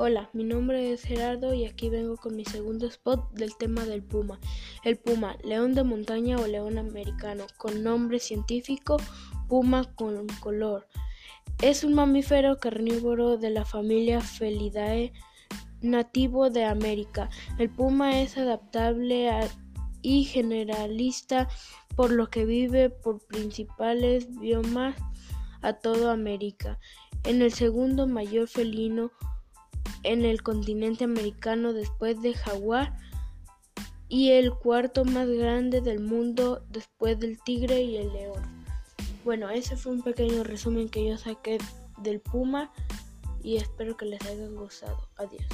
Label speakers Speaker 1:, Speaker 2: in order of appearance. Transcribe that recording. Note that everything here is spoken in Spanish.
Speaker 1: Hola, mi nombre es Gerardo y aquí vengo con mi segundo spot del tema del puma. El puma, león de montaña o león americano, con nombre científico puma con color. Es un mamífero carnívoro de la familia Felidae, nativo de América. El puma es adaptable y generalista, por lo que vive por principales biomas a toda América. En el segundo mayor felino en el continente americano después del jaguar y el cuarto más grande del mundo después del tigre y el león. Bueno, ese fue un pequeño resumen que yo saqué del puma y espero que les haya gustado. Adiós.